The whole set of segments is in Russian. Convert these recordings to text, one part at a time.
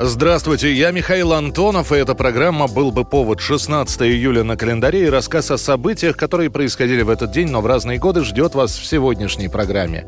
Здравствуйте, я Михаил Антонов, и эта программа «Был бы повод» 16 июля на календаре и рассказ о событиях, которые происходили в этот день, но в разные годы ждет вас в сегодняшней программе.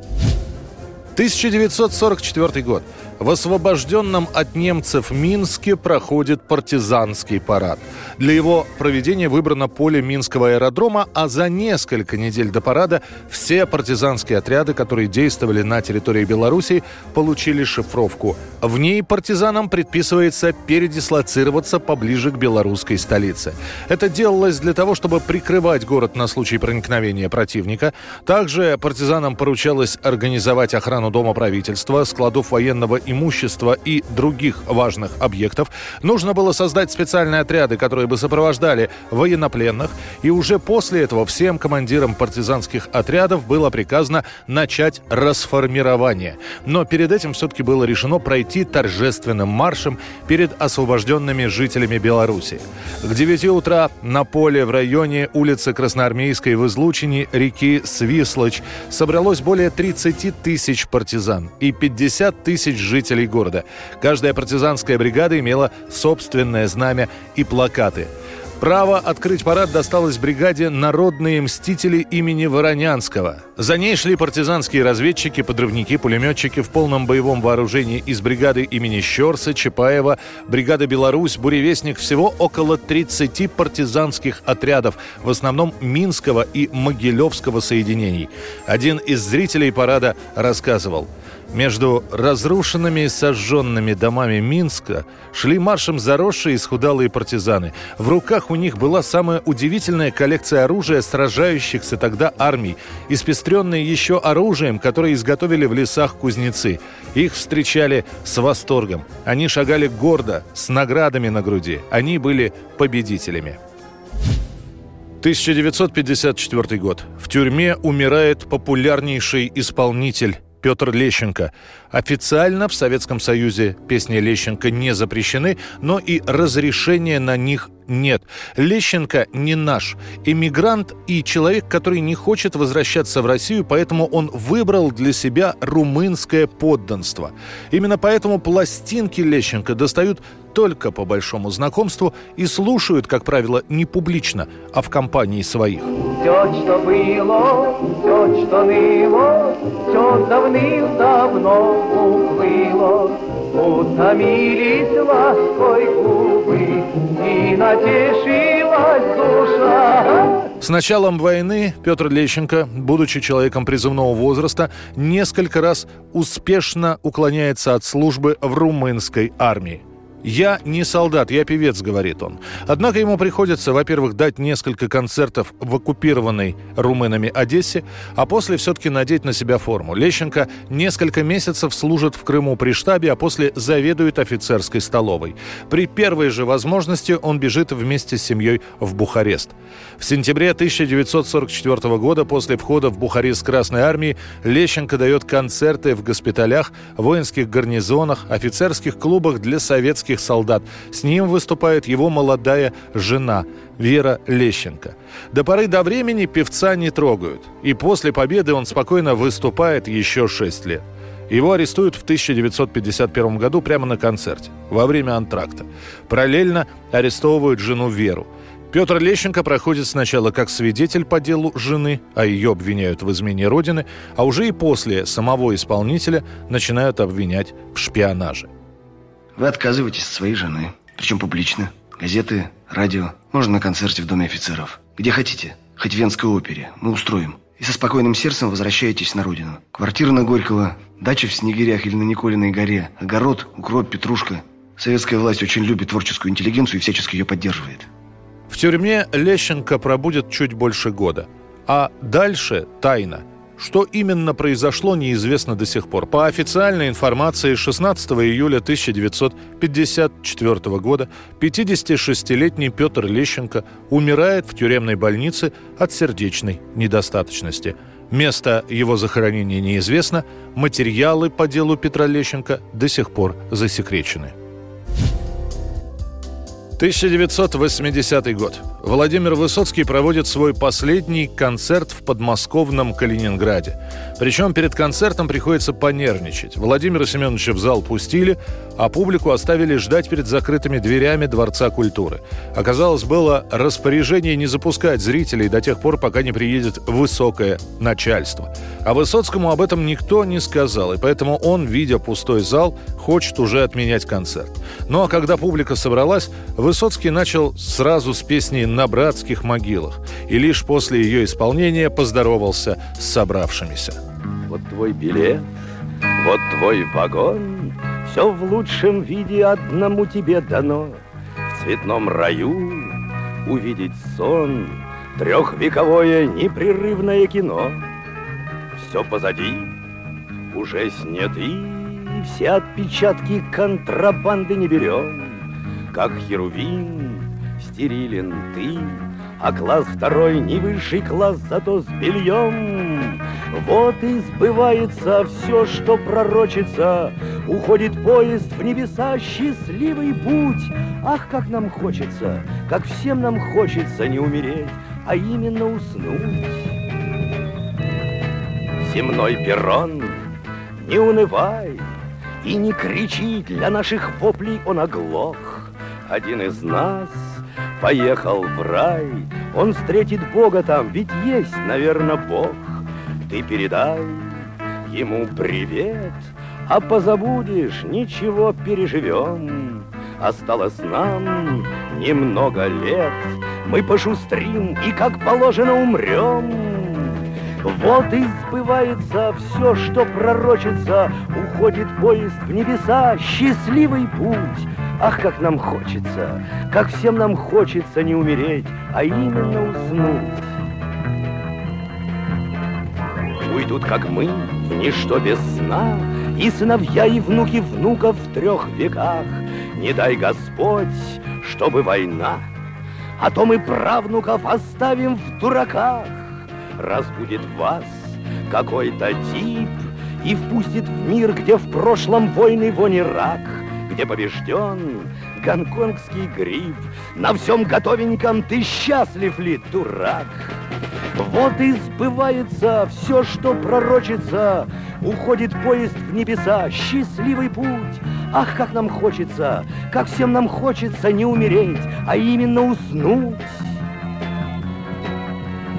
1944 год. В освобожденном от немцев Минске проходит партизанский парад. Для его проведения выбрано поле Минского аэродрома, а за несколько недель до парада все партизанские отряды, которые действовали на территории Беларуси, получили шифровку. В ней партизанам предписывается передислоцироваться поближе к белорусской столице. Это делалось для того, чтобы прикрывать город на случай проникновения противника. Также партизанам поручалось организовать охрану Дома правительства, складов военного имущества и других важных объектов. Нужно было создать специальные отряды, которые бы сопровождали военнопленных. И уже после этого всем командирам партизанских отрядов было приказано начать расформирование. Но перед этим все-таки было решено пройти торжественным маршем перед освобожденными жителями Беларуси. К 9 утра на поле в районе улицы Красноармейской в излучине реки Свислочь собралось более 30 тысяч партизан и 50 тысяч жителей города. Каждая партизанская бригада имела собственное знамя и плакаты. Право открыть парад досталось бригаде «Народные мстители» имени Воронянского. За ней шли партизанские разведчики, подрывники, пулеметчики в полном боевом вооружении из бригады имени Щерса, Чапаева, бригада «Беларусь», «Буревестник». Всего около 30 партизанских отрядов, в основном Минского и Могилевского соединений. Один из зрителей парада рассказывал – между разрушенными и сожженными домами Минска шли маршем заросшие и схудалые партизаны. В руках у них была самая удивительная коллекция оружия сражающихся тогда армий, испестренные еще оружием, которое изготовили в лесах кузнецы. Их встречали с восторгом. Они шагали гордо, с наградами на груди. Они были победителями. 1954 год. В тюрьме умирает популярнейший исполнитель Петр Лещенко. Официально в Советском Союзе песни Лещенко не запрещены, но и разрешения на них нет. Лещенко не наш. Эмигрант и человек, который не хочет возвращаться в Россию, поэтому он выбрал для себя румынское подданство. Именно поэтому пластинки Лещенко достают только по большому знакомству и слушают, как правило, не публично, а в компании своих. Все, что было, все, что ныло, все давным-давно уплыло. Утомились лаской губы, и натешилась душа. С началом войны Петр Лещенко, будучи человеком призывного возраста, несколько раз успешно уклоняется от службы в румынской армии. «Я не солдат, я певец», — говорит он. Однако ему приходится, во-первых, дать несколько концертов в оккупированной румынами Одессе, а после все-таки надеть на себя форму. Лещенко несколько месяцев служит в Крыму при штабе, а после заведует офицерской столовой. При первой же возможности он бежит вместе с семьей в Бухарест. В сентябре 1944 года после входа в Бухарест Красной Армии Лещенко дает концерты в госпиталях, воинских гарнизонах, офицерских клубах для советских советских солдат. С ним выступает его молодая жена Вера Лещенко. До поры до времени певца не трогают. И после победы он спокойно выступает еще шесть лет. Его арестуют в 1951 году прямо на концерте, во время антракта. Параллельно арестовывают жену Веру. Петр Лещенко проходит сначала как свидетель по делу жены, а ее обвиняют в измене Родины, а уже и после самого исполнителя начинают обвинять в шпионаже. Вы отказываетесь от своей жены, причем публично. Газеты, радио, можно на концерте в Доме офицеров. Где хотите, хоть в Венской опере, мы устроим. И со спокойным сердцем возвращаетесь на родину. Квартира на Горького, дача в Снегирях или на Николиной горе, огород, укроп, петрушка. Советская власть очень любит творческую интеллигенцию и всячески ее поддерживает. В тюрьме Лещенко пробудет чуть больше года. А дальше тайна – Что именно произошло, неизвестно до сих пор. По официальной информации, 16 июля 1954 года 56-летний Петр Лещенко умирает в тюремной больнице от сердечной недостаточности. Место его захоронения неизвестно, материалы по делу Петра Лещенко до сих пор засекречены. 1980 год. Владимир Высоцкий проводит свой последний концерт в подмосковном Калининграде. Причем перед концертом приходится понервничать. Владимира Семеновича в зал пустили, а публику оставили ждать перед закрытыми дверями Дворца культуры. Оказалось, было распоряжение не запускать зрителей до тех пор, пока не приедет высокое начальство. А Высоцкому об этом никто не сказал, и поэтому он, видя пустой зал, хочет уже отменять концерт. Ну а когда публика собралась, Высоцкий начал сразу с песни «На братских могилах» и лишь после ее исполнения поздоровался с собравшимися. Вот твой билет, вот твой вагон, Все в лучшем виде одному тебе дано. В цветном раю увидеть сон, Трехвековое непрерывное кино. Все позади, уже сняты, Все отпечатки контрабанды не берем как херувим, стерилен ты, а класс второй не высший класс, зато с бельем. Вот и сбывается все, что пророчится, Уходит поезд в небеса, счастливый путь. Ах, как нам хочется, как всем нам хочется не умереть, а именно уснуть. Земной перрон, не унывай и не кричи, для наших воплей он оглох один из нас поехал в рай. Он встретит Бога там, ведь есть, наверное, Бог. Ты передай ему привет, а позабудешь, ничего переживем. Осталось нам немного лет, мы пошустрим и, как положено, умрем. Вот и сбывается все, что пророчится, Уходит поезд в небеса, счастливый путь. Ах, как нам хочется, как всем нам хочется не умереть, а именно уснуть. Уйдут, как мы, в ничто без сна, И сыновья, и внуки внуков в трех веках. Не дай Господь, чтобы война, А то мы правнуков оставим в дураках. Разбудит вас какой-то тип И впустит в мир, где в прошлом войны вони рак — где побежден гонконгский гриб. На всем готовеньком ты счастлив ли, дурак? Вот и сбывается все, что пророчится, Уходит поезд в небеса, счастливый путь. Ах, как нам хочется, как всем нам хочется не умереть, а именно уснуть.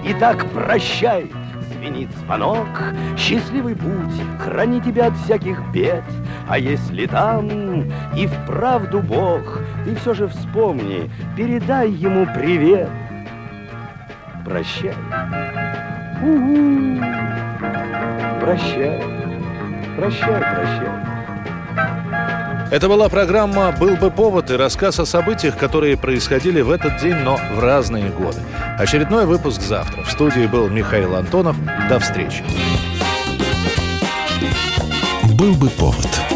Итак, прощай, звенит звонок, счастливый путь, храни тебя от всяких бед. А если там и вправду Бог, ты все же вспомни, передай ему привет. Прощай. У-у. Прощай. Прощай, прощай. Это была программа «Был бы повод» и рассказ о событиях, которые происходили в этот день, но в разные годы. Очередной выпуск завтра. В студии был Михаил Антонов. До встречи. «Был бы повод»